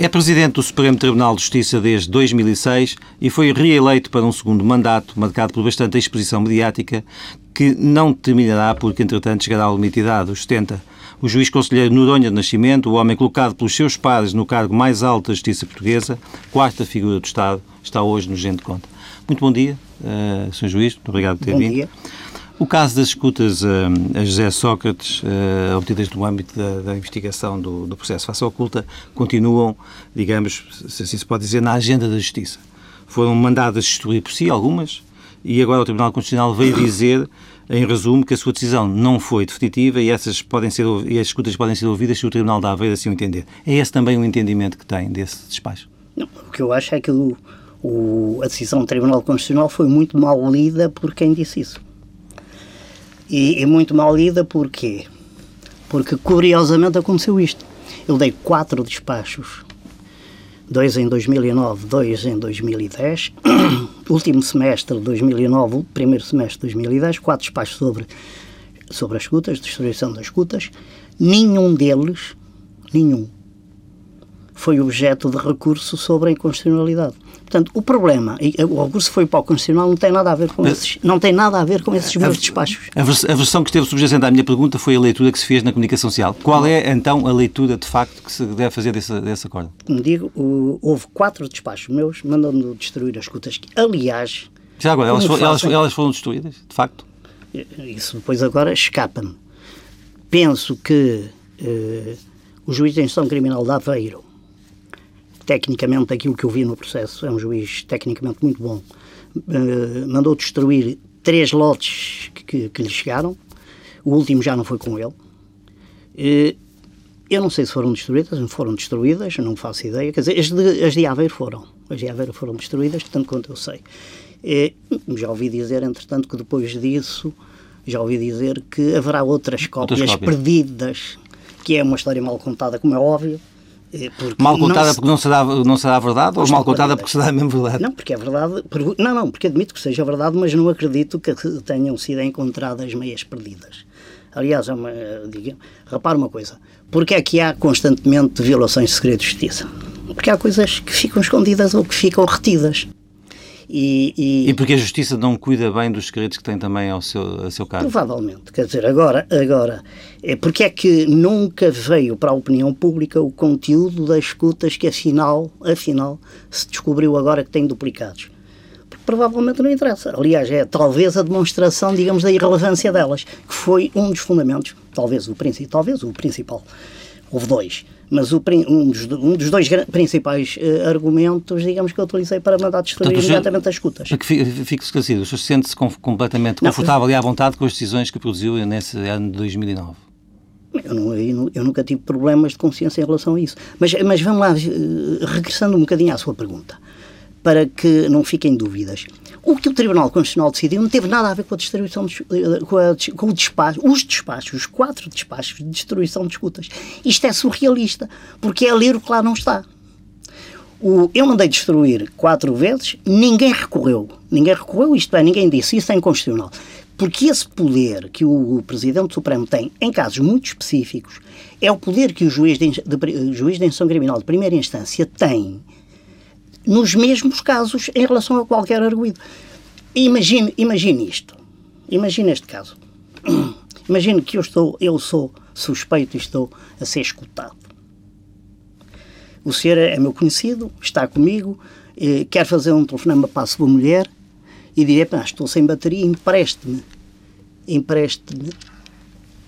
É presidente do Supremo Tribunal de Justiça desde 2006 e foi reeleito para um segundo mandato, marcado por bastante exposição mediática, que não terminará porque, entretanto, chegará ao limite de idade, os 70. O juiz conselheiro Noronha de Nascimento, o homem colocado pelos seus pares no cargo mais alto da justiça portuguesa, quarta figura do Estado, está hoje no Gente Conta. Muito bom dia, uh, Sr. Juiz, muito obrigado por ter bom vindo. Bom dia. O caso das escutas uh, a José Sócrates, obtidas no âmbito da, da investigação do, do, processo face oculta, continuam, digamos, se assim se pode dizer, na agenda da Justiça. Foram mandadas destruir por si algumas, e agora o Tribunal Constitucional veio dizer, em resumo, que a sua decisão não foi definitiva e, essas podem ser, e as escutas podem ser ouvidas se o Tribunal da Aveiro assim o entender. É esse também o entendimento que tem desse despacho? Não, o que eu acho é que o, o, a decisão do Tribunal Constitucional foi muito mal lida por quem disse isso. E, e muito mal lida porquê? Porque curiosamente aconteceu isto. Eu dei quatro despachos, dois em 2009, dois em 2010, último semestre de 2009, primeiro semestre de 2010, quatro despachos sobre, sobre as escutas, destruição das escutas. Nenhum deles, nenhum, foi objeto de recurso sobre a inconstitucionalidade. Portanto, o problema, o recurso foi para o Constitucional, não tem nada a ver com esses, não tem nada a ver com esses meus despachos. A, vers a versão que esteve subjacente à minha pergunta foi a leitura que se fez na comunicação social. Qual é, então, a leitura, de facto, que se deve fazer desse, desse acordo? Como digo, houve quatro despachos meus mandando destruir as escutas. Aliás... Já agora, elas, for, elas, elas foram destruídas, de facto? Isso depois agora escapa-me. Penso que eh, o juiz de instrução criminal de Aveiro tecnicamente aquilo que eu vi no processo, é um juiz tecnicamente muito bom, uh, mandou destruir três lotes que, que, que, lhe chegaram, o último já não foi com ele. Uh, eu não sei se foram destruídas, não foram destruídas, não faço ideia. Quer dizer, as de, as de Aveiro foram. As de Aveiro foram destruídas, tanto quanto eu sei. Uh, já ouvi dizer, entretanto, que depois disso, já ouvi dizer que haverá outras cópias, outras cópias. perdidas, que é uma história mal contada, como é óbvio mal contada não porque não será, não será verdade ou mal contada porque será mesmo verdade? Não, porque é verdade. Não, não, porque admito que seja verdade, mas não acredito que tenham sido encontradas meias perdidas. Aliás, é uma, diga, repara uma coisa: porque é que há constantemente violações de segredo de justiça? Porque há coisas que ficam escondidas ou que ficam retidas. E, e, e, porque a justiça não cuida bem dos segredos que tem também ao seu, a seu cargo? Provavelmente. Quer dizer, agora, agora é porque é que nunca veio para a opinião pública o conteúdo das escutas que afinal, afinal se descobriu agora que tem duplicados? Provavelmente não interessa. Aliás, é talvez a demonstração, digamos, da irrelevância delas, que foi um dos fundamentos, talvez o talvez o principal. Houve dois mas o, um, dos, um, dos, dois principais uh, argumentos, digamos, que eu utilizei para mandar destruir Portanto, imediatamente as escutas. Para que fique esclarecido, o senhor sente-se completamente não, confortável e à vontade com as decisões que produziu nesse ano de 2009? Eu, não, eu, eu, nunca tive problemas de consciência em relação a isso. Mas, mas vamos lá, uh, regressando um bocadinho à sua pergunta, para que não fiquem dúvidas. O que o Tribunal Constitucional decidiu não teve nada a ver com a distribuição, de, eh, com, a, com o despacho, os despachos, os quatro despachos de destruição de escutas. Isto é surrealista, porque é ler o que lá não está. O, eu mandei destruir quatro vezes, ninguém recorreu. Ninguém recorreu, isto é, ninguém disse isso é inconstitucional. Porque esse poder que o Presidente Supremo tem em casos muito específicos é o poder que o juiz de, de, juiz de instrução criminal de primeira instância tem nos mesmos casos em relação a qualquer arguído. Imagine, imagine isto. Imagine este caso. Imagine que eu estou, eu sou suspeito e estou a ser escutado. O senhor é meu conhecido, está comigo, eh, quer fazer um telefonema para a sua mulher e diria, estou sem bateria, empreste-me, empreste-me,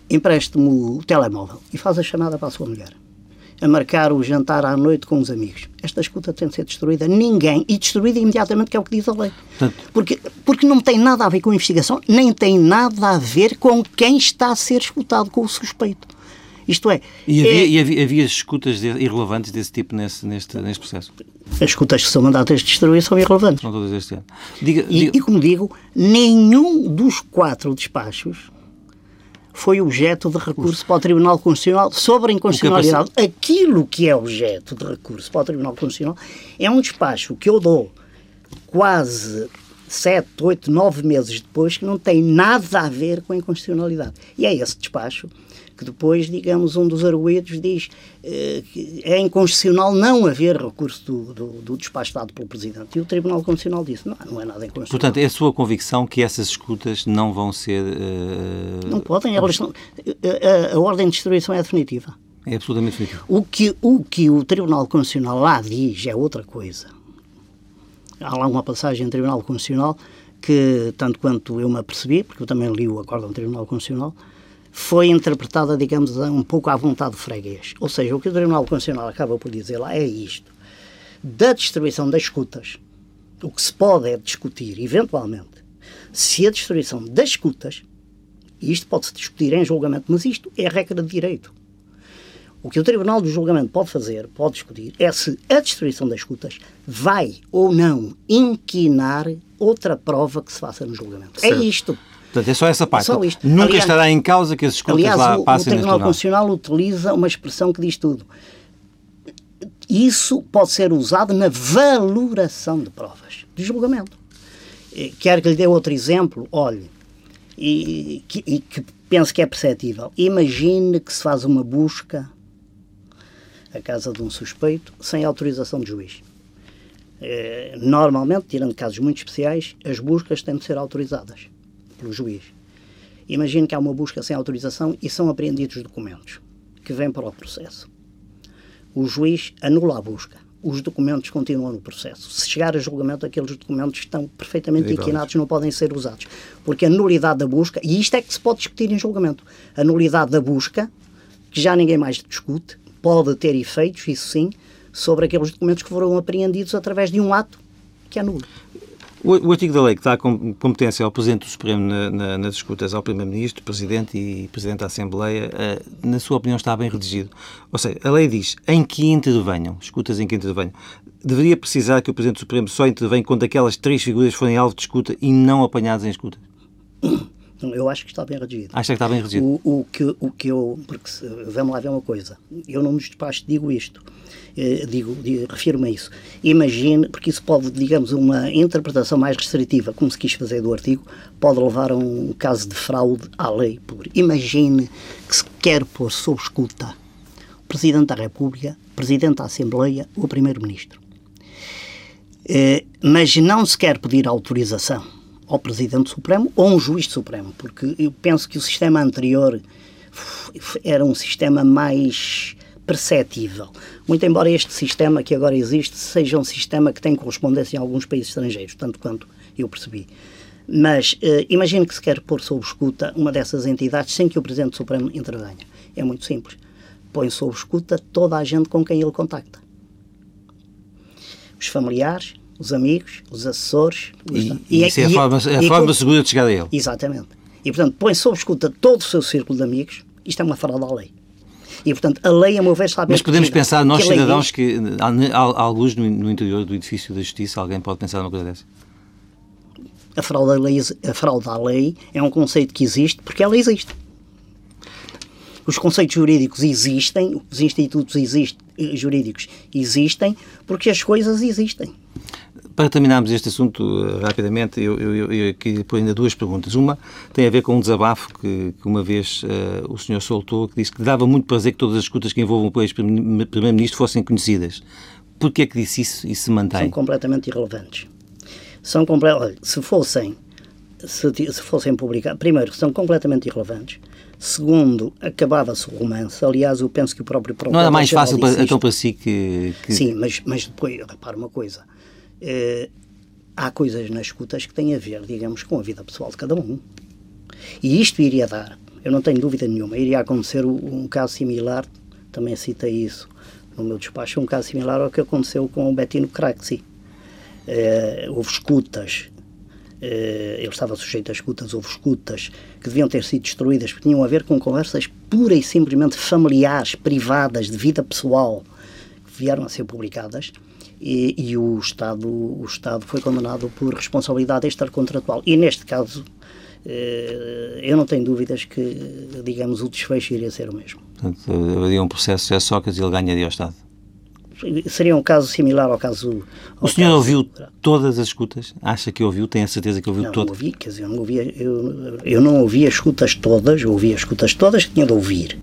empreste-me o telemóvel e faz a chamada para a sua mulher a marcar o jantar à noite com os amigos. Esta escuta tem de ser destruída. Ninguém. E destruída imediatamente, que é o que diz a lei. Porque, porque não tem nada a ver com a investigação, nem tem nada a ver com quem está a ser escutado, com o suspeito. Isto é. E havia, é, e havia, havia escutas de, irrelevantes desse tipo nesse, neste, neste processo? As escutas que são mandadas de destruir são irrelevantes. São todas este ano. Diga, e, diga... e, como digo, nenhum dos quatro despachos foi objeto de recurso para o Tribunal Constitucional sobre a inconstitucionalidade. Aquilo que é objeto de recurso para o Tribunal Constitucional é um despacho que eu dou quase sete, oito, nove meses depois, que não tem nada a ver com a inconstitucionalidade. E é esse despacho que depois, digamos, um dos arguídos diz eh, que é inconstitucional não haver recurso do, do, do, despacho dado pelo Presidente. E o Tribunal Constitucional disse, não, não é nada inconstitucional. Portanto, é a sua convicção que essas escutas não vão ser... Uh... Não podem, elas não, a, a, a ordem de distribuição é definitiva. É absolutamente definitivo. O que, o que o Tribunal Constitucional lá diz é outra coisa. Há lá uma passagem no Tribunal Constitucional que, tanto quanto eu me apercebi, porque eu também li o acórdão do Tribunal Constitucional, foi interpretada, digamos, um pouco à vontade freguês. Ou seja, o que o Tribunal Constitucional acaba por dizer lá é isto. Da distribuição das escutas, o que se pode é discutir, eventualmente, se a distribuição das escutas, e isto pode-se discutir em julgamento, mas isto é regra de direito. O que o Tribunal do Julgamento pode fazer, pode discutir, é se a destruição das escutas vai ou não inquinar outra prova que se faça no julgamento. É certo. É isto. Portanto, é só essa parte. Só isto. Nunca aliás, estará em causa que as escutas aliás, lá o, passem o Tribunal Constitucional utiliza uma expressão que diz tudo. Isso pode ser usado na valoração de provas, de julgamento. Eh, quero que lhe dê outro exemplo. Olhe, e, que, e que penso que é perceptível. Imagine que se faz uma busca à casa de um suspeito sem autorização de juiz. Eh, normalmente, tirando casos muito especiais, as buscas têm de ser autorizadas pelo juiz. Imagine que há uma busca sem autorização e são apreendidos documentos que vêm para o processo. O juiz anula a busca. Os documentos continuam no processo. Se chegar a julgamento, aqueles documentos estão perfeitamente inquinados, não podem ser usados. Porque a nulidade da busca, e isto é que se pode discutir em julgamento, a nulidade da busca, que já ninguém mais discute, pode ter efeitos, isso sim, sobre aqueles documentos que foram apreendidos através de um ato que é nulo. O, artigo da lei que dá competência ao Presidente do Supremo na, na, nas escutas ao Primeiro-Ministro, Presidente e Presidente da Assembleia, uh, na sua opinião está bem redigido. Ou seja, a lei diz em que intervenham, escutas em que intervenham. Deveria precisar que o Presidente do Supremo só intervenha quando aquelas três figuras forem alvo de escuta e não apanhadas em Eu acho que está bem redigido. Acha que está bem redigido? O, o, que, o que eu. Porque vamos lá ver uma coisa. Eu não nos despachos digo isto. Eh, digo, digo refiro-me a isso. Imagine, porque isso pode, digamos, uma interpretação mais restritiva, como se quis fazer do artigo, pode levar a um caso de fraude à lei. Imagine que se quer pôr sob escuta o Presidente da República, Presidente da Assembleia ou Primeiro-Ministro. Eh, mas não se quer pedir autorização ao Presidente Supremo ou um Juiz Supremo, porque eu penso que o sistema anterior era um sistema mais perceptível. Muito embora este sistema que agora existe seja um sistema que tem correspondência em alguns países estrangeiros, tanto quanto eu percebi. Mas uh, imagine que se quer pôr sob escuta uma dessas entidades sem que o Presidente Supremo intervenha. É muito simples. Põe sob escuta toda a gente com quem ele contacta. Os familiares, os amigos, os assessores. Os... E, e, isso é a forma, a forma segura de chegar a ele. Exatamente. E, portanto, põe sob escuta todo o seu círculo de amigos. Isto é uma fraude à lei. E, portanto, a lei, a meu ver, está bem Mas podemos pensar, nós que cidadãos, diz... que há, alguns no, no, interior do edifício da Justiça, alguém pode pensar numa coisa dessa? A fraude, à lei, a fraude à lei é um conceito que existe porque ela existe. Os conceitos jurídicos existem, os institutos exist, jurídicos existem porque as coisas existem. Para terminarmos este assunto uh, rapidamente, eu, eu, eu queria pôr ainda duas perguntas. Uma tem a ver com um desabafo que, que uma vez uh, o senhor soltou, que disse que dava muito prazer que todas as escutas que envolvam o ex-primeiro-ministro fossem conhecidas. Porquê é que disse isso e se mantém? São completamente irrelevantes. São comple... Olha, se fossem se, se fossem publicados, primeiro, são completamente irrelevantes. Segundo, acabava-se o romance. Aliás, eu penso que o próprio Não era mais fácil para, então para si que, que... Sim, mas, mas depois, repara uma coisa eh, há coisas nas escutas que têm a ver, digamos, com a vida pessoal de cada um. E isto iria dar, eu não tenho dúvida nenhuma, iria acontecer um caso similar, também citei isso no meu despacho, um caso similar ao que aconteceu com o Bettino Craxi. Eh, houve escutas, eh, ele estava sujeito a escutas, houve escutas que deviam ter sido destruídas porque tinham a ver com conversas pura e simplesmente familiares, privadas, de vida pessoal, que vieram a ser publicadas e, e, o, Estado, o Estado foi condenado por responsabilidade extracontratual. E neste caso, eh, eu não tenho dúvidas que, digamos, o desfecho iria ser o mesmo. Portanto, haveria um processo de Sócrates e ele ganharia o Estado? seria um caso similar ao caso. Ao o senhor caso, ouviu todas as escutas? Acha que ouviu? Tem a certeza que ouviu não, todas? Não, ouvi, quer dizer, eu não ouvia, eu, eu não ouvia as escutas todas, eu ouvia as escutas todas que tinha de ouvir.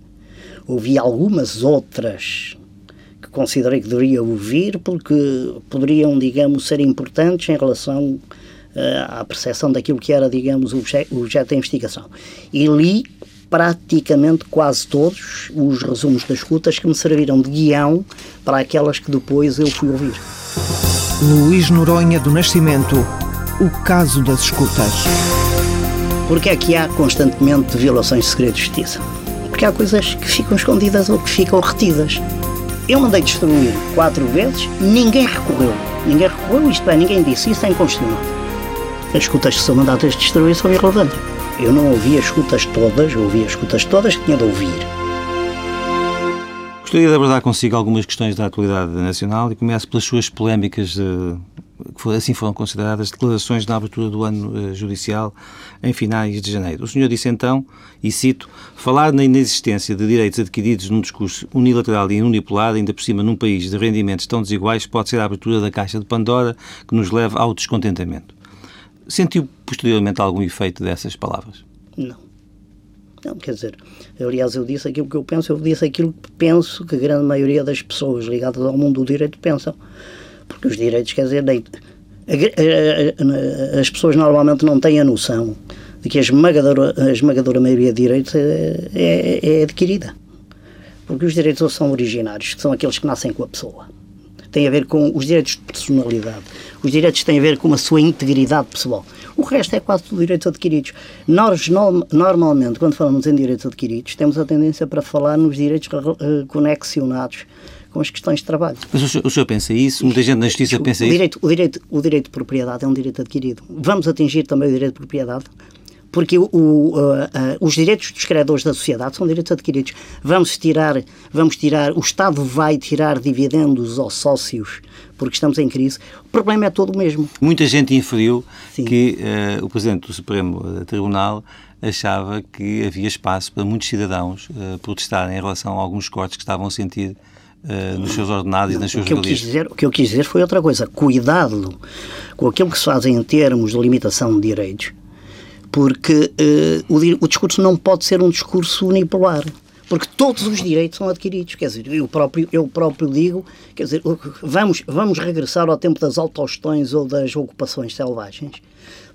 Ouvi algumas outras que considerei que deveria ouvir porque poderiam, digamos, ser importantes em relação uh, à percepção daquilo que era, digamos, o objeto, o objeto da investigação. E li praticamente quase todos os resumos das escutas que me serviram de guião para aquelas que depois eu fui ouvir. Luís Noronha do Nascimento, o caso das escutas. Porque é que há constantemente violações de segredo de justiça? Porque há coisas que ficam escondidas ou que ficam retidas. Eu mandei destruir quatro vezes, ninguém recorreu. Ninguém recorreu, isto é, ninguém disse, isso é inconstitucional. As escutas que são mandadas destruir são irrelevantes. Eu não ouvi as escutas todas, ouvi as escutas todas que tinha de ouvir. Gostaria de abordar consigo algumas questões da atualidade nacional e começo pelas suas polémicas, que assim foram consideradas, declarações na abertura do ano eh, judicial em finais de janeiro. O senhor disse então, e cito, falar na inexistência de direitos adquiridos num discurso unilateral e unipolar, ainda por cima num país de rendimentos tão desiguais, pode ser a abertura da caixa de Pandora que nos leva ao descontentamento. Sentiu posteriormente algum efeito dessas palavras? Não. Não, quer dizer, aliás, eu disse aquilo que eu penso, eu disse aquilo que penso que a grande maioria das pessoas ligadas ao mundo do direito pensam. Porque os direitos, quer dizer, as pessoas normalmente não têm a noção de que a esmagadora, a esmagadora maioria de direitos é, é, é adquirida. Porque os direitos são originários, que são aqueles que nascem com a pessoa tem a ver com os direitos de personalidade. Os direitos têm a ver com a sua integridade pessoal. O resto é quase tudo direitos adquiridos. Nós, normalmente, quando falamos em direitos adquiridos, temos a tendência para falar nos direitos eh, conexionados com as questões de trabalho. Mas o senhor, o senhor pensa isso? Muita gente na justiça pensa o direito, isso? O direito, o direito de propriedade é um direito adquirido. Vamos atingir também o direito de propriedade? porque o, uh, uh, os direitos dos credores da sociedade são direitos adquiridos. Vamos tirar, vamos tirar, o Estado vai tirar dividendos aos sócios porque estamos em crise. O problema é todo o mesmo. Muita gente inferiu Sim. que uh, o Presidente do Supremo Tribunal achava que havia espaço para muitos cidadãos protestarem em relação a alguns cortes que estavam a sentir Uh, nos seus ordenados e nas suas o que, eu quis dizer, o que eu quis dizer foi outra coisa. Cuidado com aquilo que se faz em termos de limitação de direitos, porque uh, o, o discurso não pode ser um discurso unipolar porque todos os direitos são adquiridos. Quer dizer, eu próprio, eu próprio digo, quer dizer, vamos, vamos regressar ao tempo das autogestões ou das ocupações selvagens,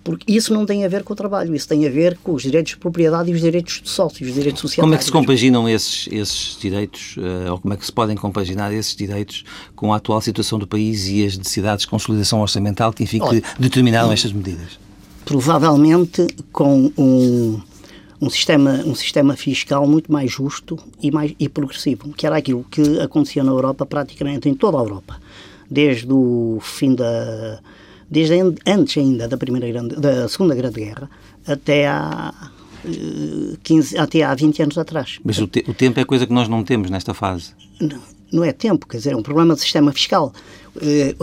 porque isso não tem a ver com o trabalho, isso tem a ver com os direitos de propriedade e os direitos de sócios, os direitos sociais. Como é que se compaginam esses, esses direitos, uh, ou como é que se podem compaginar esses direitos com a atual situação do país e as necessidades de consolidação orçamental que, enfim, que determinaram estas medidas? provavelmente com um, um, sistema, um sistema fiscal muito mais justo e, mais, e progressivo, que era aquilo que acontecia na Europa, praticamente em toda a Europa, desde o fim da. Desde antes ainda da, primeira grande, da Segunda Grande Guerra até há. 15, eh, até há 20 anos atrás. Mas o, te, o tempo é coisa que nós não temos nesta fase. Não, não é tempo, quer dizer, é um problema do sistema fiscal. Eh,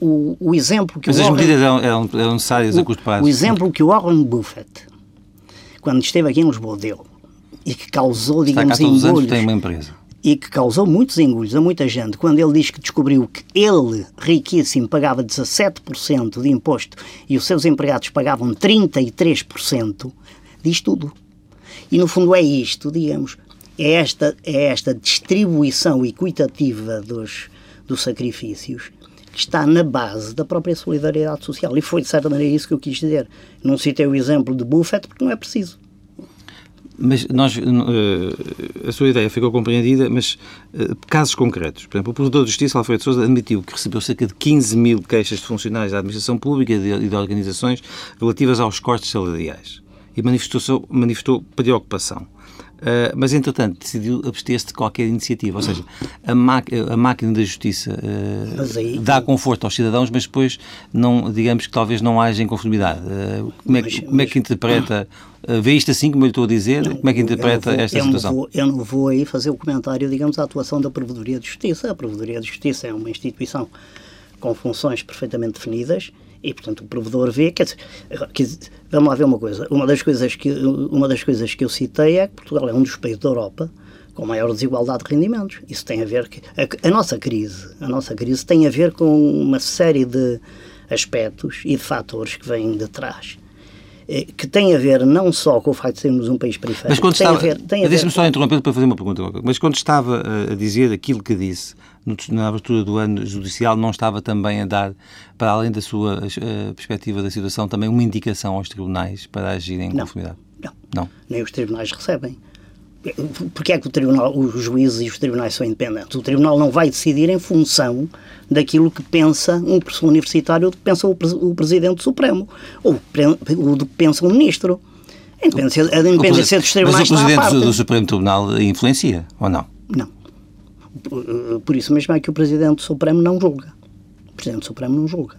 o, o exemplo que Mas as Warren, medidas eram, eram, necessárias o, a curto prazo. O exemplo que o Warren Buffett, quando esteve aqui em Lisboa, deu e que causou, digamos, Está cá todos engulhos. Anos tem uma empresa. E que causou muitos engulhos a muita gente quando ele diz que descobriu que ele, riquíssimo, pagava 17% de imposto e os seus empregados pagavam 33%, diz tudo. E no fundo é isto, digamos, é esta, é esta distribuição equitativa dos, dos sacrifícios que está na base da própria solidariedade social. E foi, de certa maneira, isso que eu quis dizer. Não citei o exemplo de Buffett porque não é preciso. Mas nós, uh, a sua ideia ficou compreendida, mas uh, casos concretos. Por exemplo, o Provedor de Justiça, Alfredo Sousa, admitiu que recebeu cerca de 15 mil queixas de funcionários da administração pública e de, de organizações relativas aos cortes salariais. E manifestou, manifestou preocupação. Uh, mas, entretanto, decidiu abster-se de qualquer iniciativa. Ou seja, a, a máquina da justiça uh, aí, dá conforto aos cidadãos, mas depois, não, digamos que talvez não haja inconformidade. Uh, como, é, mas, como é que interpreta? vê isto assim, como eu estou a dizer? Não, como é que interpreta vou, esta eu situação? Não vou, eu não vou aí fazer o comentário, digamos, à atuação da Provedoria de Justiça. A Provedoria de Justiça é uma instituição com funções perfeitamente definidas e, portanto, o provedor vê, quer dizer, quer dizer, vamos lá ver uma coisa, uma das coisas, que, uma das coisas que eu citei é que Portugal é um dos países da Europa com maior desigualdade de rendimentos. Isso tem a ver que a, a, nossa crise, a nossa crise tem a ver com uma série de aspectos e de fatores que vêm de trás eh, que tem a ver não só com o facto de sermos um país periférico. Mas quando estava, deixa-me só interromper para fazer uma pergunta. Mas quando estava a dizer aquilo que disse na abertura do ano judicial, não estava também a dar, para além da sua uh, perspectiva da situação, também uma indicação aos tribunais para agirem em não, conformidade? Não. não. Nem os tribunais recebem. Porque é que o tribunal, os juízes e os tribunais são independentes? O tribunal não vai decidir em função daquilo que pensa um professor universitário ou do que pensa o, o Presidente Supremo ou do que pensa um Ministro. A independência, a independência dos tribunais Mas o Presidente do Supremo Tribunal influencia ou não? Não. Por isso mesmo é que o Presidente do Supremo não julga. O Presidente do Supremo não julga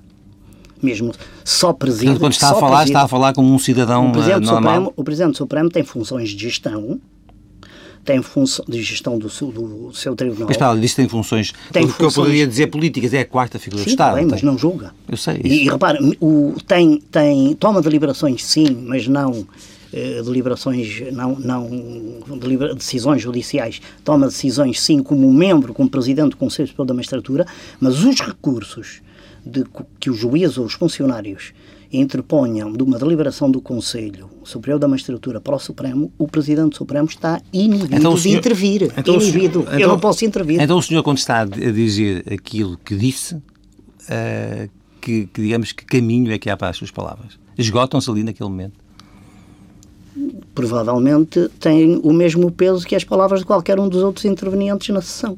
mesmo só preside. Portanto, quando está a falar, preside. está a falar como um cidadão o Presidente normal. Supremo, o Presidente Supremo tem funções de gestão, tem função de gestão do seu, do seu tribunal. Mas para disso tem funções, tem o que eu poderia dizer políticas, é a quarta figura sim, do Estado. Bem, mas não julga. Eu sei isso. E, e repara, o, tem, tem, toma deliberações sim, mas não eh, deliberações, não, não delibera, decisões judiciais, toma decisões sim como membro, como presidente do Conselho Superior da Magistratura, mas os recursos de que os juízes ou os funcionários interponham de uma deliberação do Conselho Superior da Magistratura para o Supremo, o Presidente do Supremo está inibido então, senhor, de intervir. Então, inibido. Senhor, então, Eu não posso intervir. Então o senhor, quando está a dizer aquilo que disse, uh, que, que, digamos que caminho é que há para as suas palavras? Esgotam-se ali naquele momento? Provavelmente tem o mesmo peso que as palavras de qualquer um dos outros intervenientes na sessão.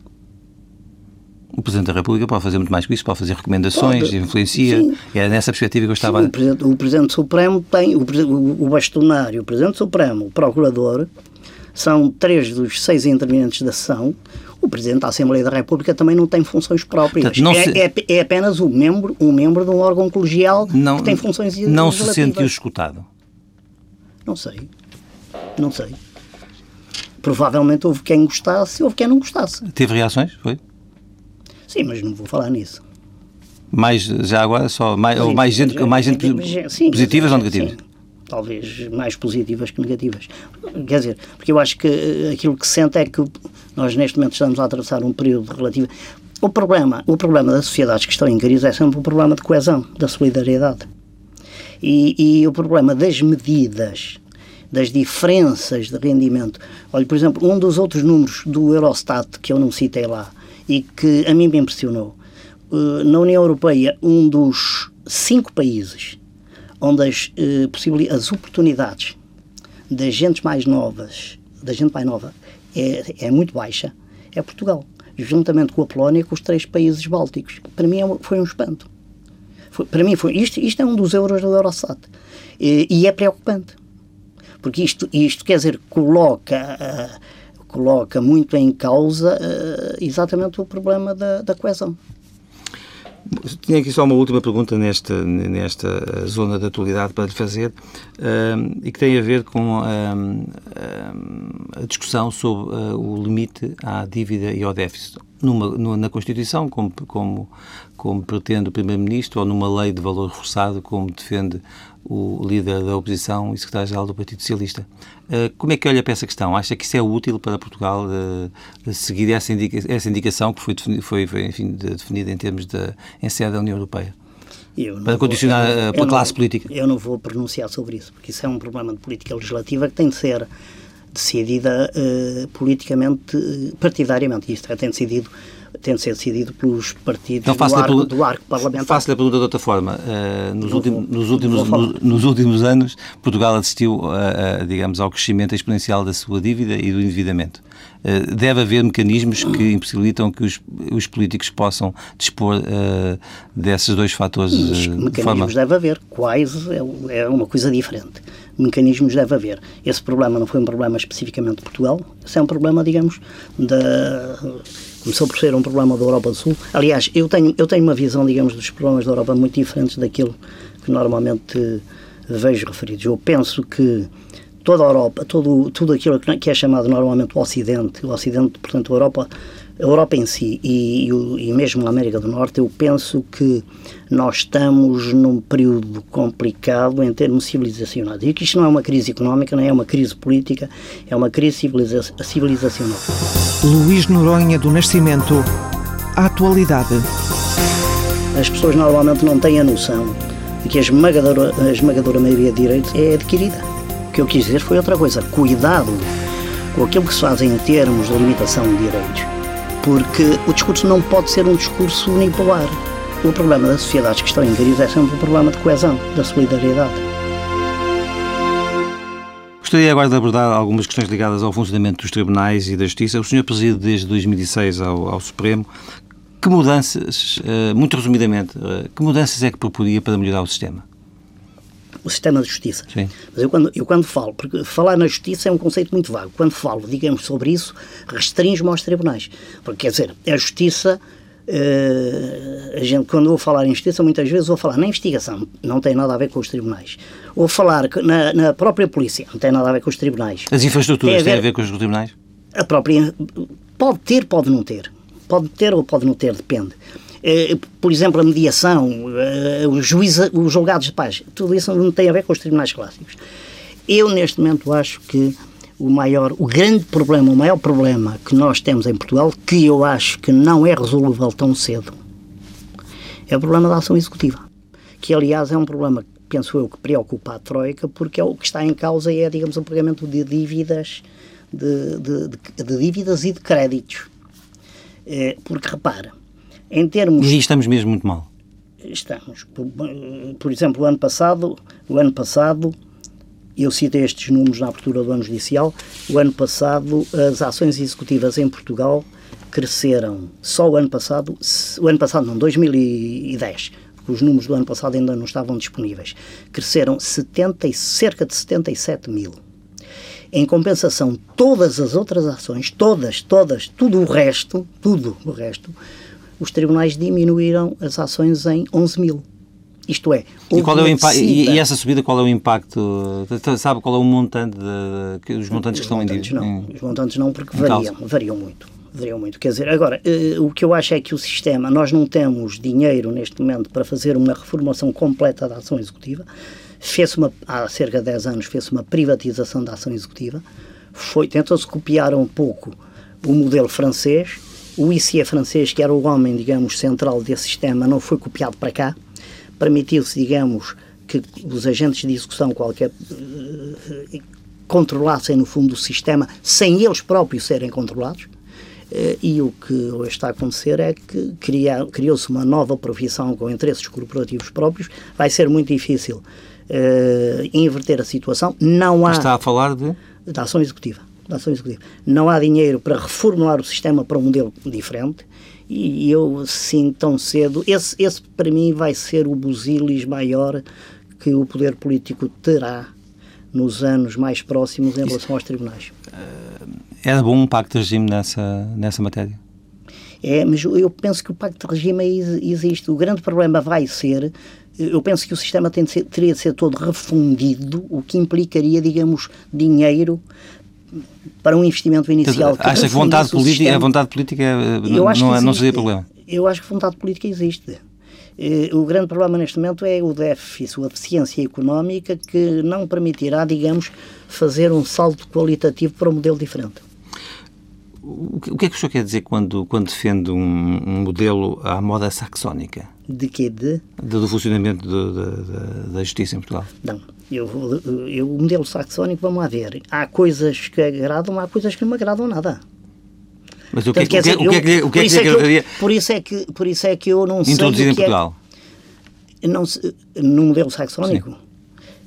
O Presidente da República pode fazer muito mais que isso, pode fazer recomendações, pode. influencia. Sim. É nessa perspectiva que eu estava. Sim, o, Presidente, o Presidente Supremo tem, o, o bastonário, o Presidente Supremo, o Procurador, são três dos seis intervenientes da sessão. O Presidente da Assembleia da República também não tem funções próprias. Portanto, é, se... é, é, apenas um membro, um membro de um órgão colegial não, que tem funções Não se sentiu escutado? Não sei. Não sei. Provavelmente houve quem gostasse e houve quem não gostasse. Teve reações? Foi? Sim, mas não vou falar nisso. Mais, já agora, só, mais, ou mais gente, mais gente sim, positivas ou negativas? Sim, talvez mais positivas que negativas. Quer dizer, porque eu acho que eh, aquilo que se sente é que nós neste momento estamos a atravessar um período relativo. O problema, o problema das sociedades que estão em crise é sempre o problema de coesão, da solidariedade. E, e o problema das medidas, das diferenças de rendimento. Olha, por exemplo, um dos outros números do Eurostat que eu não citei lá, e que a mim me impressionou. Uh, na União Europeia, um dos cinco países onde as, uh, as oportunidades das gentes mais novas, da gente mais nova, é, é muito baixa, é Portugal. Juntamente com a Polónia e com os três países bálticos. Para mim é foi um espanto. Para mim, foi, isto, isto é um dos euros do Eurostat. E, e é preocupante. Porque isto, isto quer dizer, coloca. Uh, coloca muito em causa uh, exatamente o problema da, da coesão. Tinha aqui só uma última pergunta nesta, nesta eh, zona de atualidade para lhe fazer uh, e que tem a ver com uh, uh, a discussão sobre o limite à dívida e ao déficit. Numa, na Constituição, como, como, como pretende o Primeiro-Ministro, ou numa lei de valor reforçado, como defende o líder da oposição e secretário-geral do Partido Socialista. Uh, como é que olha para essa questão? Acha que isso é útil para Portugal uh, seguir essa, indica essa indicação que foi, foi, foi enfim, definida em termos de em sede da União Europeia? para condicionar vou, eu, pela classe não, política? Eu não vou pronunciar sobre isso, porque isso é um problema de política legislativa que tem de ser decidida uh, politicamente, partidariamente. Isto é, tem decidido tem de ser decidido pelos partidos então, do, arco, do arco parlamentar. Faço-lhe a pergunta de outra forma. Uh, nos, últimos, nos, últimos, no, nos últimos anos, Portugal assistiu, digamos, ao crescimento exponencial da sua dívida e do endividamento. Uh, deve haver mecanismos que impossibilitam que os, os políticos possam dispor uh, desses dois fatores. Os mecanismos forma... deve haver. Quais é, é uma coisa diferente. Mecanismos deve haver. Esse problema não foi um problema especificamente de Portugal, esse é um problema, digamos, da começou por ser um problema da Europa do Sul. Aliás, eu tenho, eu tenho uma visão, digamos, dos problemas da Europa muito diferentes daquilo que normalmente vejo referidos. Eu penso que toda a Europa, todo, tudo aquilo que é chamado normalmente o Ocidente, o Ocidente, portanto, a Europa, a Europa em si e, e, e mesmo a América do Norte, eu penso que nós estamos num período complicado em termos civilizacionais. E que isto não é uma crise económica, não é uma crise política, é uma crise civiliza civilizacional. Luís Noronha do Nascimento. A atualidade. As pessoas normalmente não têm a noção de que a esmagadora, a esmagadora maioria de direitos é adquirida. O que eu quis dizer foi outra coisa. Cuidado com aquilo que se faz em termos de limitação de direitos. Porque o discurso não pode ser um discurso unipolar. O problema das sociedades que estão em crise é sempre o problema de coesão, da solidariedade. Gostaria agora de abordar algumas questões ligadas ao funcionamento dos tribunais e da justiça. O senhor preside desde 2006 ao, ao Supremo. Que mudanças, eh, muito resumidamente, eh, que mudanças é que proporia para melhorar o sistema? O sistema de justiça. Sim. Mas eu quando, eu quando falo, porque falar na justiça é um conceito muito vago. Quando falo, digamos, sobre isso, restringo-me aos tribunais. Porque, quer dizer, a justiça Uh, a gente, quando eu vou falar em justiça, muitas vezes vou falar na investigação, não tem nada a ver com os tribunais. Ou falar na, na própria polícia, não tem nada a ver com os tribunais. As infraestruturas têm a ver, têm a ver com os tribunais? A própria. Pode ter, pode não ter. Pode ter ou pode não ter, depende. Uh, por exemplo, a mediação, uh, os, juíza, os julgados de paz, tudo isso não tem a ver com os tribunais clássicos. Eu, neste momento, acho que o maior, o grande problema, o maior problema que nós temos em Portugal, que eu acho que não é resolvível tão cedo, é o problema da ação executiva. Que, aliás, é um problema, penso eu, que preocupa a Troika, porque é o que está em causa é, digamos, o pagamento de dívidas, de, de, de, de dívidas e de créditos. É, porque, repara, em termos... E aí estamos mesmo muito mal. Estamos. Por, por exemplo, o ano passado, o ano passado eu citei estes números na abertura do ano judicial. O ano passado, as ações executivas em Portugal cresceram, só o ano passado, o ano passado não, 2010, porque os números do ano passado ainda não estavam disponíveis, cresceram 70, cerca de 77 mil. Em compensação, todas as outras ações, todas, todas, tudo o resto, tudo o resto, os tribunais diminuíram as ações em 11 mil. Isto é, e, qual é o impacto, e, e, essa subida, qual é o impacto? Sabe qual é o montante, de, os montantes que estão montantes em Não, os montantes não, porque variam, variam muito. Variam muito. Quer dizer, agora, uh, o que eu acho é que o sistema, nós não temos dinheiro neste momento para fazer uma reformação completa da ação executiva. Fez uma, há cerca de 10 anos, fez uma privatização da ação executiva. Foi, tentou-se copiar um pouco o modelo francês. O ICE francês, que era o homem, digamos, central desse sistema, não foi copiado para cá permitiu-se, digamos, que os agentes de execução qualquer uh, controlassem, no fundo, o sistema sem eles próprios serem controlados. Uh, e o que hoje está a acontecer é que criou-se uma nova profissão com interesses corporativos próprios. Vai ser muito difícil uh, inverter a situação. Não há. Está a falar de? Da ação executiva. Da ação executiva. Não há dinheiro para reformular o sistema para um modelo diferente e eu, sim, tão cedo, esse, esse para mim vai ser o busilis maior que o poder político terá nos anos mais próximos em relação aos tribunais. Era bom um pacto de regime nessa, nessa matéria? É, mas eu penso que o pacto de regime existe. O grande problema vai ser, eu penso que o sistema tem de ser, teria de ser todo refundido, o que implicaria, digamos, dinheiro para um investimento inicial. Que acha que vontade política, a vontade política não, não, é, não seria problema? Eu acho que vontade política existe. Eh, o grande problema neste momento é o déficit, a deficiência económica que não permitirá, digamos, fazer um salto qualitativo para um modelo diferente. O que é que o senhor quer dizer quando, quando defende um, um modelo à moda saxónica? De quê? De? Do funcionamento de, de, da justiça em Portugal. Não. Eu, eu, o modelo saxónico, vamos lá ver. Há coisas que agradam, há coisas que não me agradam nada. Mas o que, Portanto, é, que, o que, é que, o que é que, agradaria? Por isso é que, por isso é que eu não sei. Introduzido em é Portugal? É, não, no modelo saxónico?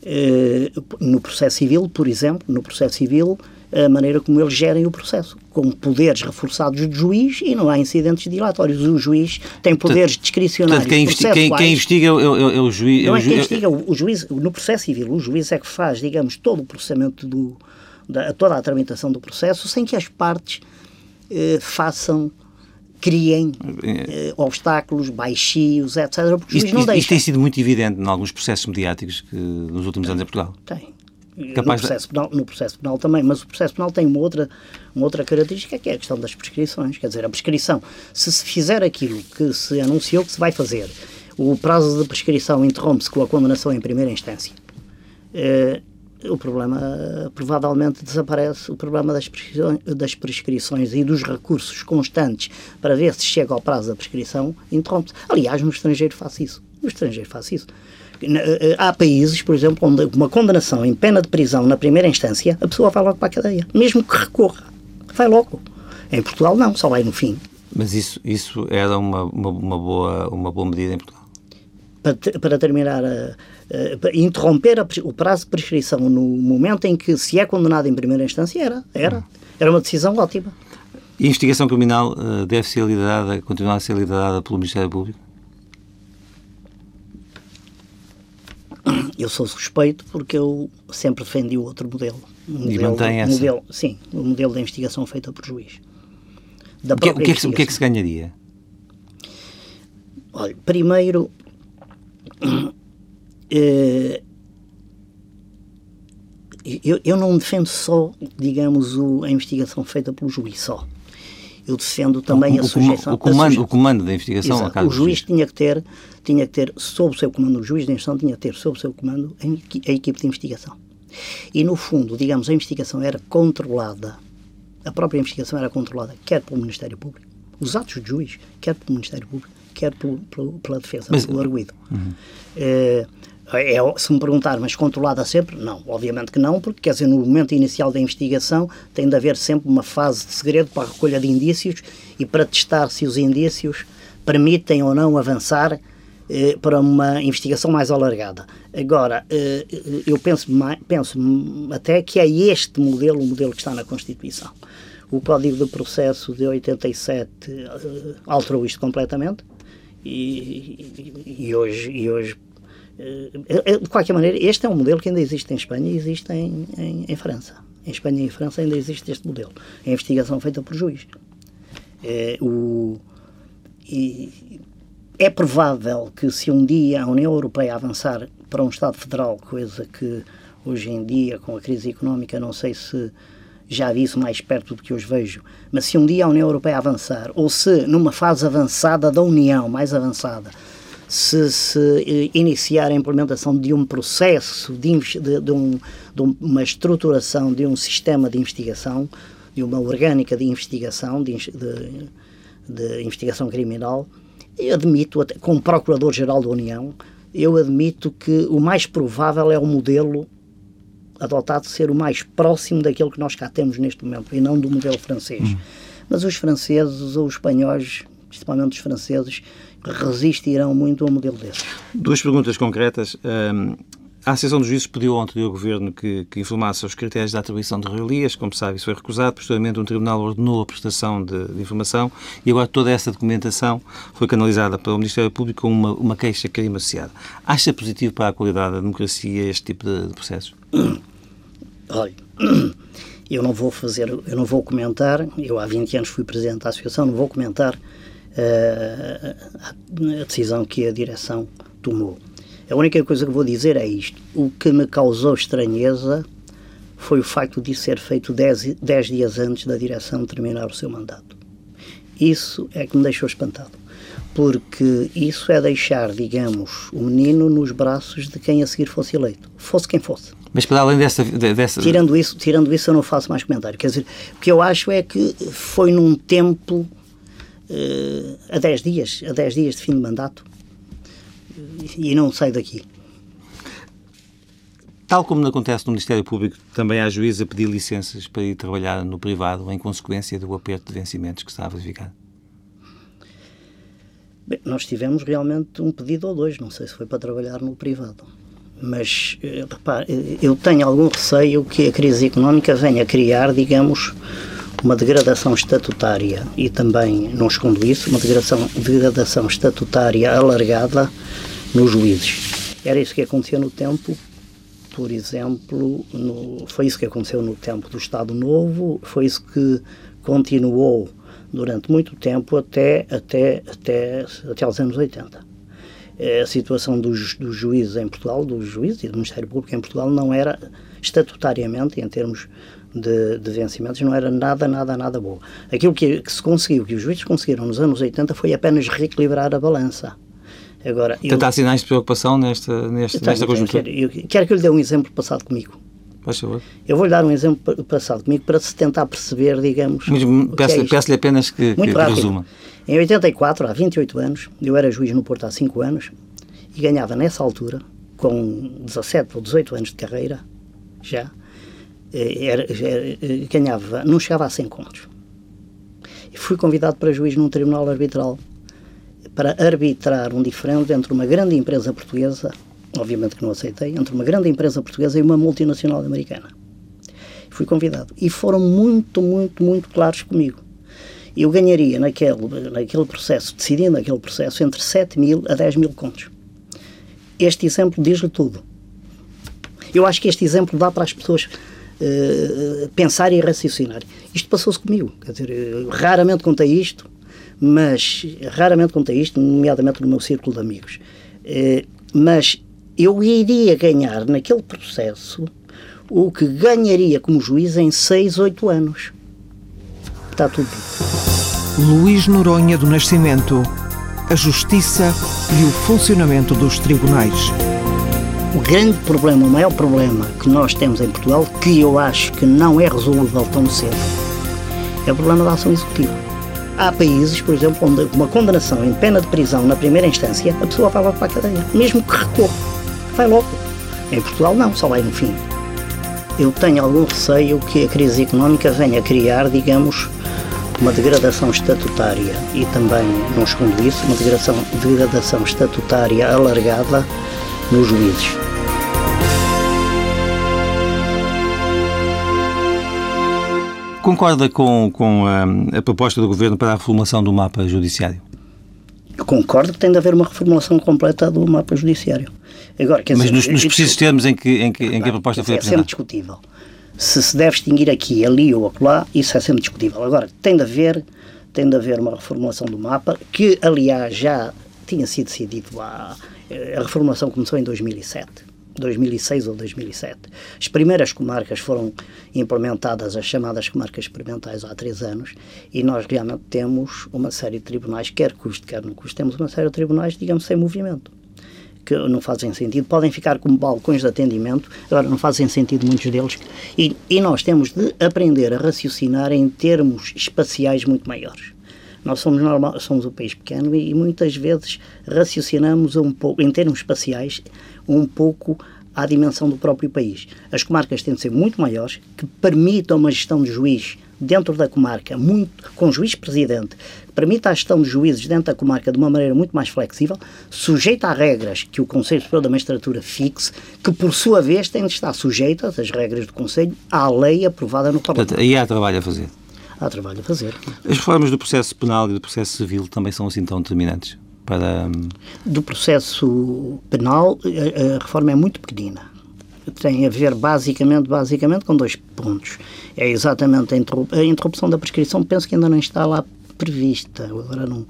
Uh, no processo civil, por exemplo, no processo civil, a maneira como eles gerem o processo, com poderes reforçados do juiz e não há incidentes dilatórios. O juiz tem poderes discricionários. Portanto, quem, investi quem, quem investiga é o, é o juiz. Não é, é quem investiga, o, o juiz, no processo civil, o juiz é que faz, digamos, todo o processamento do. Da, toda a tramitação do processo sem que as partes eh, façam criem eh, obstáculos, baixios, etc. Porque o juiz isto, não isto, deixa. Isto tem sido muito evidente em alguns processos mediáticos que, nos últimos anos em Portugal. Tem no processo, penal, no processo penal também, mas o processo penal tem uma outra, uma outra característica que é a questão das prescrições. Quer dizer, a prescrição, se se fizer aquilo que se anunciou que se vai fazer, o prazo de prescrição interrompe-se com a condenação em primeira instância. Eh, o problema provavelmente desaparece, o problema das prescrições, das prescrições e dos recursos constantes para ver se chega ao prazo da prescrição interrompe-se. Aliás, no estrangeiro faz isso. No estrangeiro faz isso. Eh, há países, por exemplo, onde uma condenação em pena de prisão na primeira instância, a pessoa vai logo para a cadeia, mesmo que recorra. Vai logo. Em Portugal, não, só vai no fim. Mas isso, isso era uma, uma, uma boa, uma boa medida em Portugal? Para, para terminar, uh, uh, interromper a, o prazo de prescrição no momento em que se é condenado em primeira instância era. Era, era uma decisão ótima. E a investigação criminal deve ser liderada, continuar a ser liderada pelo Ministério Público? Eu sou suspeito porque eu sempre defendi o outro modelo. Modelo, e mantém essa? Modelo, sim, o modelo da investigação feita por juiz. Da o, que, o, que é que, o que é que se ganharia? Olha, primeiro, eh, eu, eu não defendo só, digamos, o, a investigação feita pelo juiz só eu defendo também o, a sujeição. O comando, o comando da investigação Exato, O juiz tinha que ter, tinha que ter sob o seu comando, o juiz de instrução tinha que ter sob o seu comando a, a equipe de investigação. E no fundo, digamos, a investigação era controlada, a própria investigação era controlada quer pelo Ministério Público, os atos do juiz, quer pelo Ministério Público, quer pelo, pelo, pela defesa, Mas, pelo arguído. Uhum. É, é, se me perguntar, mas controlada sempre? Não, obviamente que não, porque quer dizer, no momento inicial da investigação tem de haver sempre uma fase de segredo para a recolha de indícios e para testar se os indícios permitem ou não avançar eh, para uma investigação mais alargada. Agora, eh, eu penso, penso até que é este modelo o modelo que está na Constituição. O Código de Processo de 87 eh, alterou isto completamente e, e, hoje, e hoje eh, eh, de qualquer maneira, este é um modelo que ainda existe em Espanha e existe em, em, em França. Em Espanha e em França ainda existe este modelo. A investigação feita por juiz. É, o, e é provável que se um dia a União Europeia avançar para um Estado federal, coisa que hoje em dia, com a crise económica, não sei se já vi isso mais perto do que hoje vejo, mas se um dia a União Europeia avançar, ou se numa fase avançada da União, mais avançada, se, se eh, iniciar a implementação de um processo, de, de, de, um, de, uma estruturação de um sistema de investigação, de uma orgânica de investigação, de, de investigação criminal, eu admito, como Procurador-Geral da União, eu admito que o mais provável é o modelo adotado ser o mais próximo daquele que nós cá temos neste momento e não do modelo francês. Hum. Mas os franceses ou os espanhóis, principalmente os franceses, resistirão muito a um modelo desse. Duas perguntas concretas. Um, a Associação dos Juízes pediu ao anterior governo que, que, informasse os critérios da atribuição de realias, como sabe, isso foi recusado. Posteriormente, um tribunal ordenou a prestação de, de, informação e agora toda essa documentação foi canalizada para o Ministério Público com uma, uma queixa crime associada. Acha positivo para a qualidade da democracia este tipo de, de processos? Olha, eu não vou fazer, eu não vou comentar, eu há 20 anos fui presidente da Associação, não vou comentar a decisão que a direção tomou. A única coisa que vou dizer é isto. O que me causou estranheza foi o facto de ser feito 10 dias antes da direção terminar o seu mandato. Isso é que me deixou espantado. Porque isso é deixar, digamos, o menino nos braços de quem a seguir fosse eleito. Fosse quem fosse. Mas para além dessa, dessa... Tirando, isso, tirando isso, eu não faço mais comentário. Quer dizer, o que eu acho é que foi num tempo uh, a 10 dias, a 10 dias de fim de mandato e não sai daqui. Tal como acontece no Ministério Público, também há juízes a pedir licenças para ir trabalhar no privado em consequência do aperto de vencimentos que está a verificar? Bem, nós tivemos realmente um pedido ou dois, não sei se foi para trabalhar no privado. Mas, eh, repare, eh, eu tenho algum receio que a crise económica venha criar, digamos, uma degradação estatutária e também, não escondo isso, uma degradação, degradação estatutária alargada nos juízes. Era isso que aconteceu no tempo, por exemplo, no, foi isso que aconteceu no tempo do Estado Novo, foi isso que continuou durante muito tempo até, até, até, até aos anos 80. A situação dos, dos juízes em Portugal, dos juízes e do Ministério Público em Portugal não era estatutariamente, em termos de, de, vencimentos, não era nada, nada, nada boa. Aquilo que, que, se conseguiu, que os juízes conseguiram nos anos 80, foi apenas reequilibrar a balança. Agora, Portanto, há sinais de preocupação nesta, nesta, tenho, nesta conjuntura? Quero, quero que eu lhe dê um exemplo passado comigo. Eu vou-lhe dar um exemplo passado comigo para se tentar perceber, digamos. Peço-lhe é peço apenas que, Muito que resuma. Em 84, há 28 anos, eu era juiz no Porto há 5 anos e ganhava nessa altura, com 17 ou 18 anos de carreira, já, era, era, eh, ganhava, não chegava a 100 contos. Fui convidado para juiz num tribunal arbitral para arbitrar um diferente entre uma grande empresa portuguesa, obviamente que não aceitei, entre uma grande empresa portuguesa e uma multinacional americana. Fui convidado. E foram muito, muito, muito claros comigo. Eu ganharia naquele, naquele processo, decidindo naquele processo, entre 7 mil a 10 mil contos. Este exemplo diz-lhe tudo. Eu acho que este exemplo dá para as pessoas uh, pensarem e raciocinarem. Isto passou-se comigo. Quer dizer, raramente contei isto, mas raramente contei isto, nomeadamente no meu círculo de amigos. Uh, mas eu iria ganhar naquele processo o que ganharia como juiz em 6, 8 anos. Está tudo Luís Noronha do Nascimento. A justiça e o funcionamento dos tribunais. O grande problema, o maior problema que nós temos em Portugal, que eu acho que não é resolvível tão cedo, é o problema da ação executiva. Há países, por exemplo, onde uma condenação em pena de prisão na primeira instância, a pessoa vai logo para a cadeia, mesmo que recorra. Vai logo. Em Portugal, não, só vai no fim. Eu tenho algum receio que a crise económica venha criar, digamos, uma degradação estatutária e também, não escondo isso, uma degradação, degradação estatutária alargada nos juízes. Concorda com, com a, a, proposta do Governo para a reformulação do mapa judiciário? Eu concordo que tem de haver uma reformulação completa do mapa judiciário. Agora, Mas dizer, nos, nos precisos termos em que, em que, em que a proposta foi apresentada? É sempre discutível. Se se deve extinguir aqui, ali ou acolá, isso é sempre discutível. Agora, tem de haver, tem de haver uma reformulação do mapa, que aliás já tinha sido decidido há... A reformulação começou em 2007 2006 ou 2007. As primeiras comarcas foram implementadas, as chamadas comarcas experimentais, há três anos, e nós realmente temos uma série de tribunais, quer custe, quer não custe, temos uma série de tribunais, digamos, sem movimento que não fazem sentido, podem ficar como balcões de atendimento, agora não fazem sentido muitos deles, e, e nós temos de aprender a raciocinar em termos espaciais muito maiores. Nós somos, normal, somos um país pequeno e, e muitas vezes raciocinamos um pouco, em termos espaciais, um pouco à dimensão do próprio país. As comarcas têm de ser muito maiores, que permitam uma gestão de juiz dentro da comarca, muito, com juiz-presidente, que permita a gestão de juízes dentro da comarca de uma maneira muito mais flexível, sujeita a regras que o Conselho Superior da Magistratura fixe, que por sua vez têm de estar sujeitas, as regras do Conselho, à lei aprovada no Parlamento. Portanto, aí há trabalho a fazer. Há trabalho a fazer. As reformas do processo penal e do processo civil também são assim tão determinantes? para... Do processo penal, a, a reforma é muito pequenina. Tem a ver basicamente, basicamente com dois pontos. É exatamente a, interrup a interrupção da prescrição, penso que ainda não está lá prevista, agora não,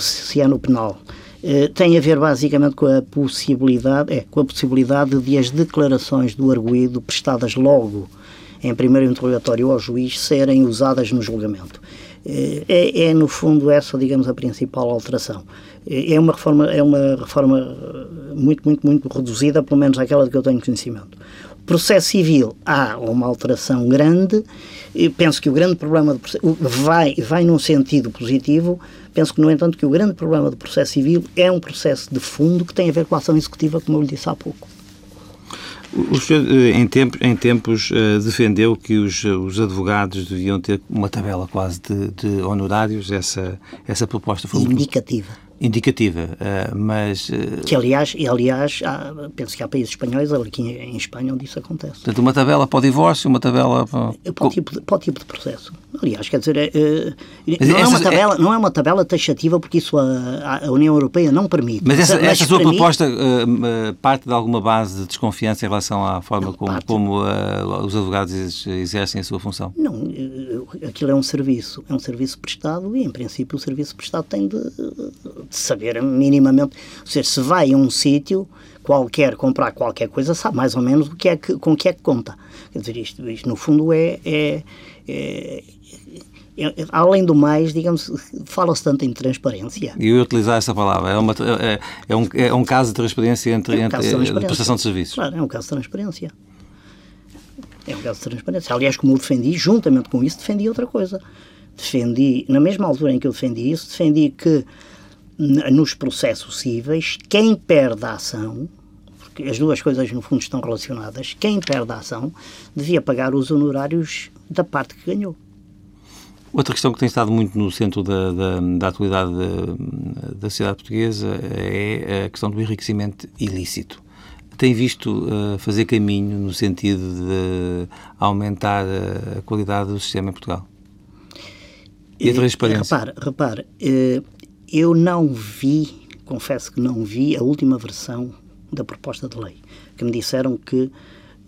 se é no penal. Uh, tem a ver basicamente com a possibilidade, é, com a possibilidade de as declarações do arguído prestadas logo em primeiro interrogatório ao juiz serem usadas no julgamento. Eh, é, é, no fundo essa, digamos, a principal alteração. Eh, é uma reforma, é uma reforma eh, muito, muito, muito reduzida, pelo menos aquela de que eu tenho conhecimento. Processo civil, há uma alteração grande. Eu penso que o grande problema do processo, vai, vai num sentido positivo. Penso que, no entanto, que o grande problema do processo civil é um processo de fundo que tem a ver com a ação executiva, como eu lhe disse há pouco. O senhor, eh, em tempos, em tempos eh, defendeu que os, os advogados deviam ter uma tabela quase de, de honorários. Essa, essa proposta foi indicativa indicativa, eh, mas... Eh, que, aliás, e, aliás há, penso que há países espanhóis, aqui em Espanha, onde isso acontece. Portanto, uma tabela para o divórcio, uma tabela para... Eh, para o tipo de, para o tipo de processo. Aliás, quer dizer, é, não, é uma tabela, é... não é uma tabela taxativa, porque isso a, a União Europeia não permite. Mas essa, mas essa sua proposta uh, parte de alguma base de desconfiança em relação à forma não, como, como uh, os advogados exercem a sua função? Não, aquilo é um serviço, é um serviço prestado e, em princípio, o serviço prestado tem de de saber minimamente. Ou seja, se vai a um sítio qualquer comprar qualquer coisa, sabe mais ou menos o que é que, com o que é que conta. Quer dizer, isto, isto no fundo é, é, é além do mais, digamos, fala-se tanto em transparência. E eu utilizar essa palavra, é, uma, é, é, um, é um caso de transparência entre, é um entre de, transparência. prestação de serviços. Claro, é um caso de transparência. É um caso de transparência. Aliás, como eu defendi, juntamente com isso, defendi outra coisa. Defendi, na mesma altura em que eu defendi isso, defendi que nos processos cíveis, quem perde a ação, porque as duas coisas no fundo estão relacionadas, quem perde a ação devia pagar os honorários da parte que ganhou. Outra questão que tem estado muito no centro da, da, da atualidade da, da sociedade portuguesa é a questão do enriquecimento ilícito. Tem visto uh, fazer caminho no sentido de aumentar a qualidade do sistema em Portugal? E a transparência? Repare, repare, uh, eu não vi, confesso que não vi a última versão da proposta de lei, que me disseram que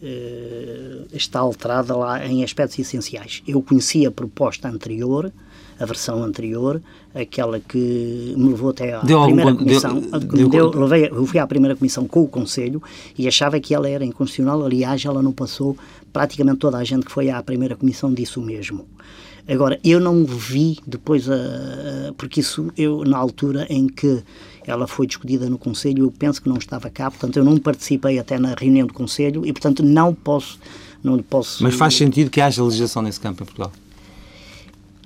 uh, está alterada lá em aspectos essenciais. Eu conheci a proposta anterior, a versão anterior, aquela que me levou até à deu primeira algum, comissão. Deu, deu, deu, levei, eu fui à primeira comissão com o Conselho e achava que ela era inconstitucional. Aliás, ela não passou. Praticamente toda a gente que foi à primeira comissão disse o mesmo. Agora, eu não vi depois, a, a, porque isso eu, na altura em que ela foi discutida no Conselho, eu penso que não estava cá, portanto eu não participei até na reunião do Conselho e, portanto, não posso... Não posso Mas faz sentido que haja legislação nesse campo em Portugal?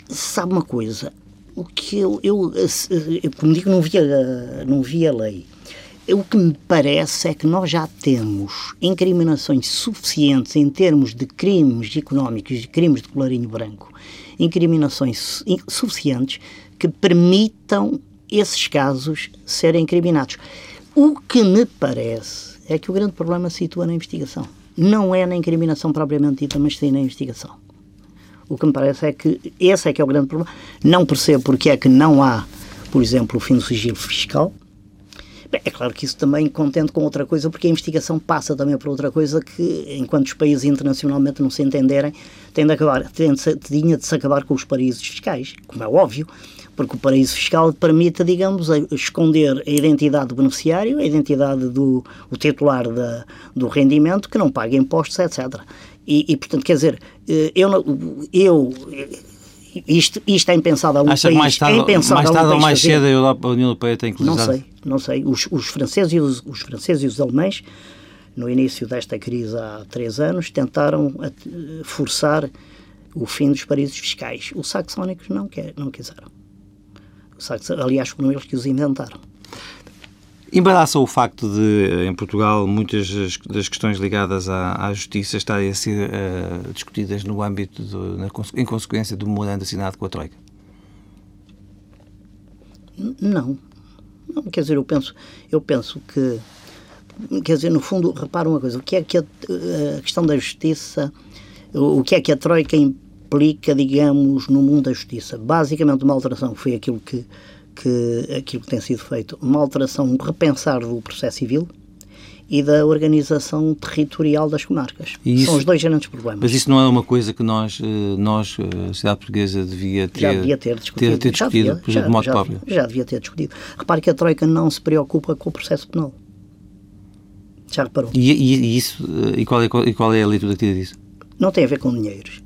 Sabe uma coisa? O que eu, eu, eu como digo, não vi, a, não vi a lei. O que me parece é que nós já temos incriminações suficientes em termos de crimes económicos e crimes de colarinho branco, incriminações suficientes que permitam esses casos serem incriminados. O que me parece é que o grande problema se situa na investigação. Não é na incriminação propriamente dita, mas sim na investigação. O que me parece é que esse é que é o grande problema. Não percebo porque é que não há, por exemplo, o fim do sigilo fiscal. É claro que isso também contente com outra coisa, porque a investigação passa também por outra coisa que, enquanto os países internacionalmente não se entenderem, tem de, acabar, tem de, tinha de se acabar com os paraísos fiscais, como é óbvio porque o paraíso fiscal permite, digamos, esconder a identidade do beneficiário, a identidade do o titular da, do rendimento, que não paga impostos, etc. E, e portanto, quer dizer, eh, eu, eu isto, isto é impensado a um Acha país. Mais tarde, é mais tarde ou mais cedo a, Europa, a União Europeia tem que Não sei, não sei. Os, os, franceses e os, os franceses e os alemães, no início desta crise há três anos, tentaram forçar o fim dos paraísos fiscais. Os saxónicos não, quer, não quiseram. Aliás, foram eles que os inventaram. Embaraça o facto de, em Portugal, muitas das questões ligadas à, à justiça estarem a ser uh, discutidas no âmbito, de, na, em consequência do memorando assinado com a Troika? Não. não. Quer dizer, eu penso, eu penso que, quer dizer, no fundo, repara uma coisa, o que é que a, a questão da justiça, o, o que é que a Troika aplica, digamos, no mundo da justiça. Basicamente, uma alteração foi aquilo que, que, aquilo que tem sido feito, uma alteração, um repensar do processo civil e da organização territorial das comarcas. Isso, São os dois grandes problemas. Mas isso não é uma coisa que nós, eh, nós eh, a sociedade portuguesa, devia ter, já devia ter discutido, ter, ter discutido já devia, de modo já, próprio? Já devia ter discutido. Repare que a Troika não se preocupa com o processo penal. Já reparou? E, e, e isso, eh, e qual, é, e qual é a leitura que tira disso? Não tem a ver com dinheiros.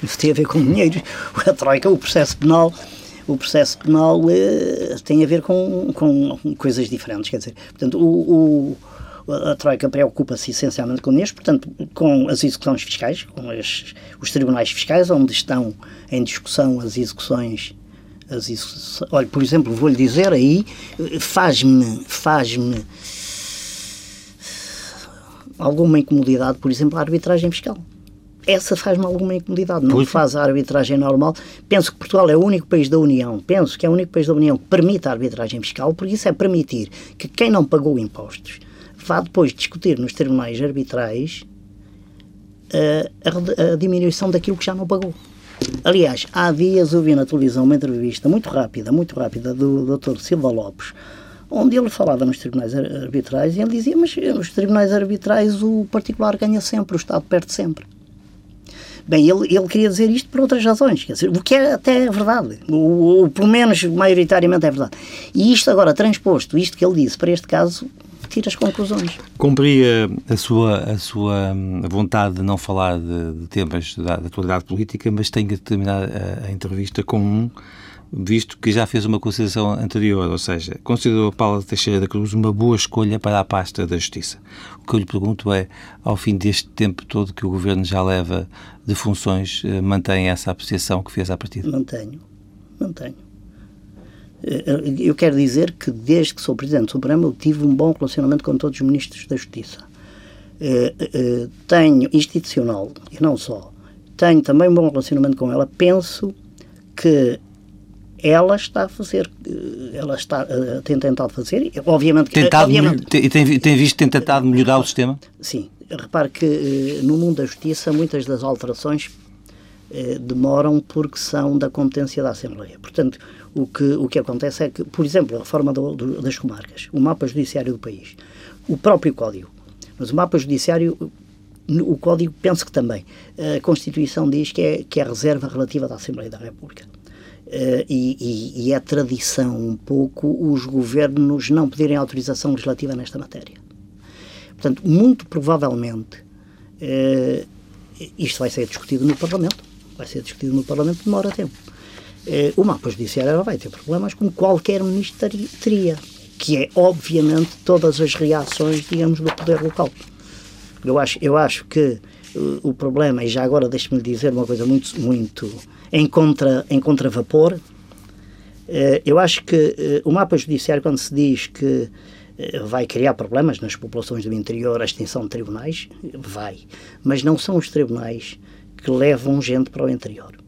Isso tem a ver com dinheiro. A Troika, o processo penal, o processo penal eh, tem a ver com, com coisas diferentes. Quer dizer, portanto, o, o a Troika preocupa-se essencialmente com isto, portanto, com as execuções fiscais, com as, os tribunais fiscais, onde estão em discussão as execuções. As. Olha, por exemplo, vou-lhe dizer aí, faz-me faz-me alguma incomodidade, por exemplo, a arbitragem fiscal essa faz-me alguma incomodidade, não faz a arbitragem normal. Penso que Portugal é o único país da União, penso que é o único país da União que permite a arbitragem fiscal, porque isso é permitir que quem não pagou impostos vá depois discutir nos tribunais arbitrais uh, a, a, diminuição daquilo que já não pagou. Aliás, há dias eu vi na televisão uma entrevista muito rápida, muito rápida, do Dr. Silva Lopes, onde ele falava nos tribunais arbitrais e ele dizia, mas nos tribunais arbitrais o particular ganha sempre, o Estado perde sempre. Bem, ele, ele queria dizer isto por outras razões, dizer, o que é até é verdade, o, o, pelo menos maioritariamente é verdade. E isto agora transposto, isto que ele disse para este caso, tira as conclusões. Cumpria a sua, a sua hum, vontade de não falar de, de temas da, da, atualidade política, mas tenho que terminar a, a entrevista com um visto que já fez uma consideração anterior, ou seja, considerou Paula Teixeira da Cruz uma boa escolha para a pasta da Justiça. O que eu lhe pergunto é, ao fim deste tempo todo que o Governo já leva de funções, eh, mantém essa apreciação que fez à partida? Mantenho, mantenho. Eh, eh, eu quero dizer que desde que sou Presidente do Supremo eu tive um bom relacionamento com todos os Ministros da Justiça. Tenho institucional, e não só, tenho também um bom relacionamento com ela, penso que ela está a fazer, ela está, uh, tem tentado fazer, obviamente... Tentado, obviamente, tem, tem visto, tem tentado melhorar o sistema? Sim. Repare que no mundo da justiça muitas das alterações demoram porque são da competência da Assembleia. Portanto, o que, o que acontece é que, por exemplo, a reforma do, do, das comarcas, o mapa judiciário do país, o próprio Código, mas o mapa judiciário o Código penso que também. A Constituição diz que é, que é a reserva relativa da Assembleia da República. Uh, e, e, é tradição um pouco os governos não pedirem autorização legislativa nesta matéria. Portanto, muito provavelmente uh, isto vai ser discutido no Parlamento, vai ser discutido no Parlamento, demora tempo. Uh, o mapa judiciário vai ter problemas como qualquer ministro teria, que é, obviamente, todas as reações, digamos, do poder local. Eu acho, eu acho que o problema, e já agora deixe-me dizer uma coisa muito, muito em, contra, em contravapor. Eh, eu acho que eh, o mapa judiciário, quando se diz que vai criar problemas nas populações do interior a extinção de tribunais, vai. Mas não são os tribunais que levam gente para o interior.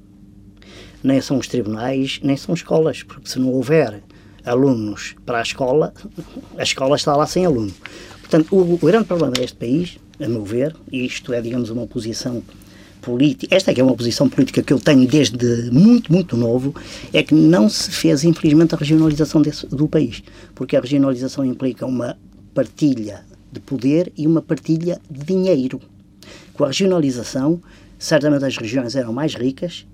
Nem são os tribunais, nem são escolas, porque se não houver alunos para a escola, a escola está lá sem aluno. Portanto, o, o grande problema deste país, a meu ver, e isto é, digamos, uma posição política, esta é que é uma posição política que eu tenho desde muito, muito novo, é que não se fez, infelizmente, a regionalização desse, do país. Porque a regionalização implica uma partilha de poder e uma partilha de dinheiro. Com a regionalização, certamente as regiões eram mais ricas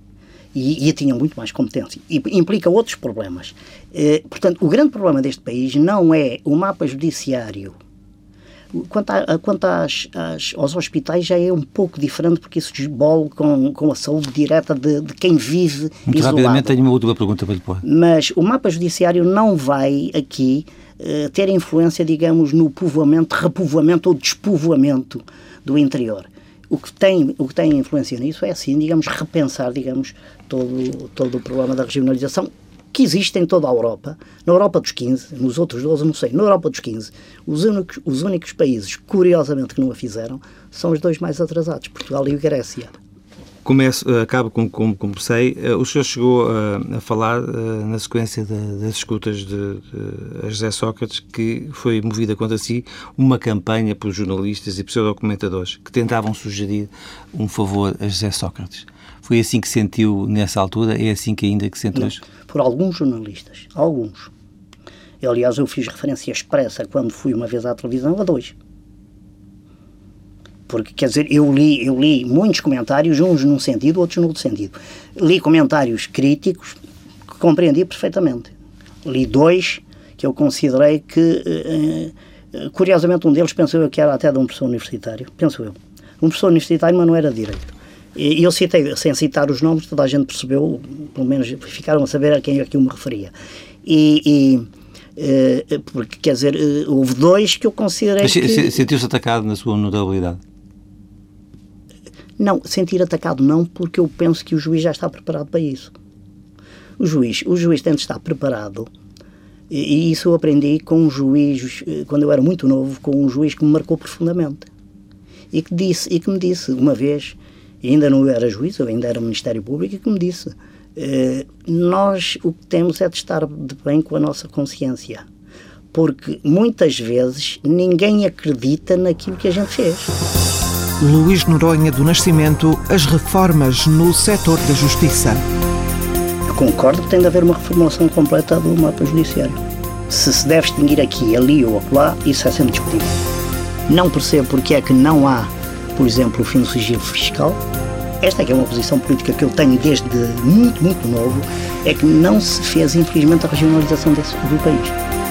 e, e tinham muito mais competência. E implica outros problemas. Eh, portanto, o grande problema deste país não é o mapa judiciário Quanto, a, quanto às, às, aos hospitais já é um pouco diferente porque isso desbola com, com a saúde direta de, de quem vive Muito isolado. rapidamente tenho uma última pergunta para lhe pôr. Mas o mapa judiciário não vai aqui uh, ter influência, digamos, no povoamento, repovoamento ou despovoamento do interior. O que tem, o que tem influência nisso é, assim, digamos, repensar, digamos, todo, todo o problema da regionalização que existe em toda a Europa, na Europa dos 15, nos outros 12, não sei, na Europa dos 15, os únicos, os únicos países, curiosamente, que não a fizeram são os dois mais atrasados, Portugal e Grécia. Começo, eh, acabo com como comecei. Eh, o senhor chegou a, eh, a falar na sequência de, das escutas de, de José Sócrates que foi movida contra si uma campanha por jornalistas e pseudocomentadores que tentavam sugerir um favor a José Sócrates. Foi assim que sentiu nessa altura? É assim que ainda que sente hoje? Por alguns jornalistas. Alguns. Eu, aliás, eu fiz referência expressa quando fui uma vez à televisão a dois. Porque, quer dizer, eu li, eu li muitos comentários, uns num sentido, outros no outro sentido. Li comentários críticos que compreendi perfeitamente. Li dois que eu considerei que, eh, eh, curiosamente, um deles pensou eu que era até de um professor universitário, penso eu. Um professor universitário, mas não era de direito. E eu citei, sem citar os nomes, toda a gente percebeu, pelo menos ficaram a saber a quem é que eu me referia. E, e uh, porque, quer dizer, uh, houve dois que eu considerei Mas que... sentiu-se atacado na sua notabilidade? Não, sentir atacado não, porque eu penso que o juiz já está preparado para isso. O juiz, o juiz tem de estar preparado e isso eu aprendi com um juiz, eh, quando eu era muito novo, com um juiz que me marcou profundamente. E que, disse, e que me disse uma vez, e ainda não era juiz, eu ainda era Ministério Público, que me disse: eh, Nós o que temos é de estar de bem com a nossa consciência, porque muitas vezes ninguém acredita naquilo que a gente fez. Luís Noronha do Nascimento, as reformas no setor da justiça. Eu concordo que tem de haver uma reformulação completa do mapa judiciário. Se se deve extinguir aqui, ali ou acolá, isso é sempre discutível. Não percebo porque é que não há por exemplo, o sigilo fiscal, esta é que é uma posição política que eu tenho desde muito, muito novo, é que não se fez, infelizmente, a regionalização desse, do país.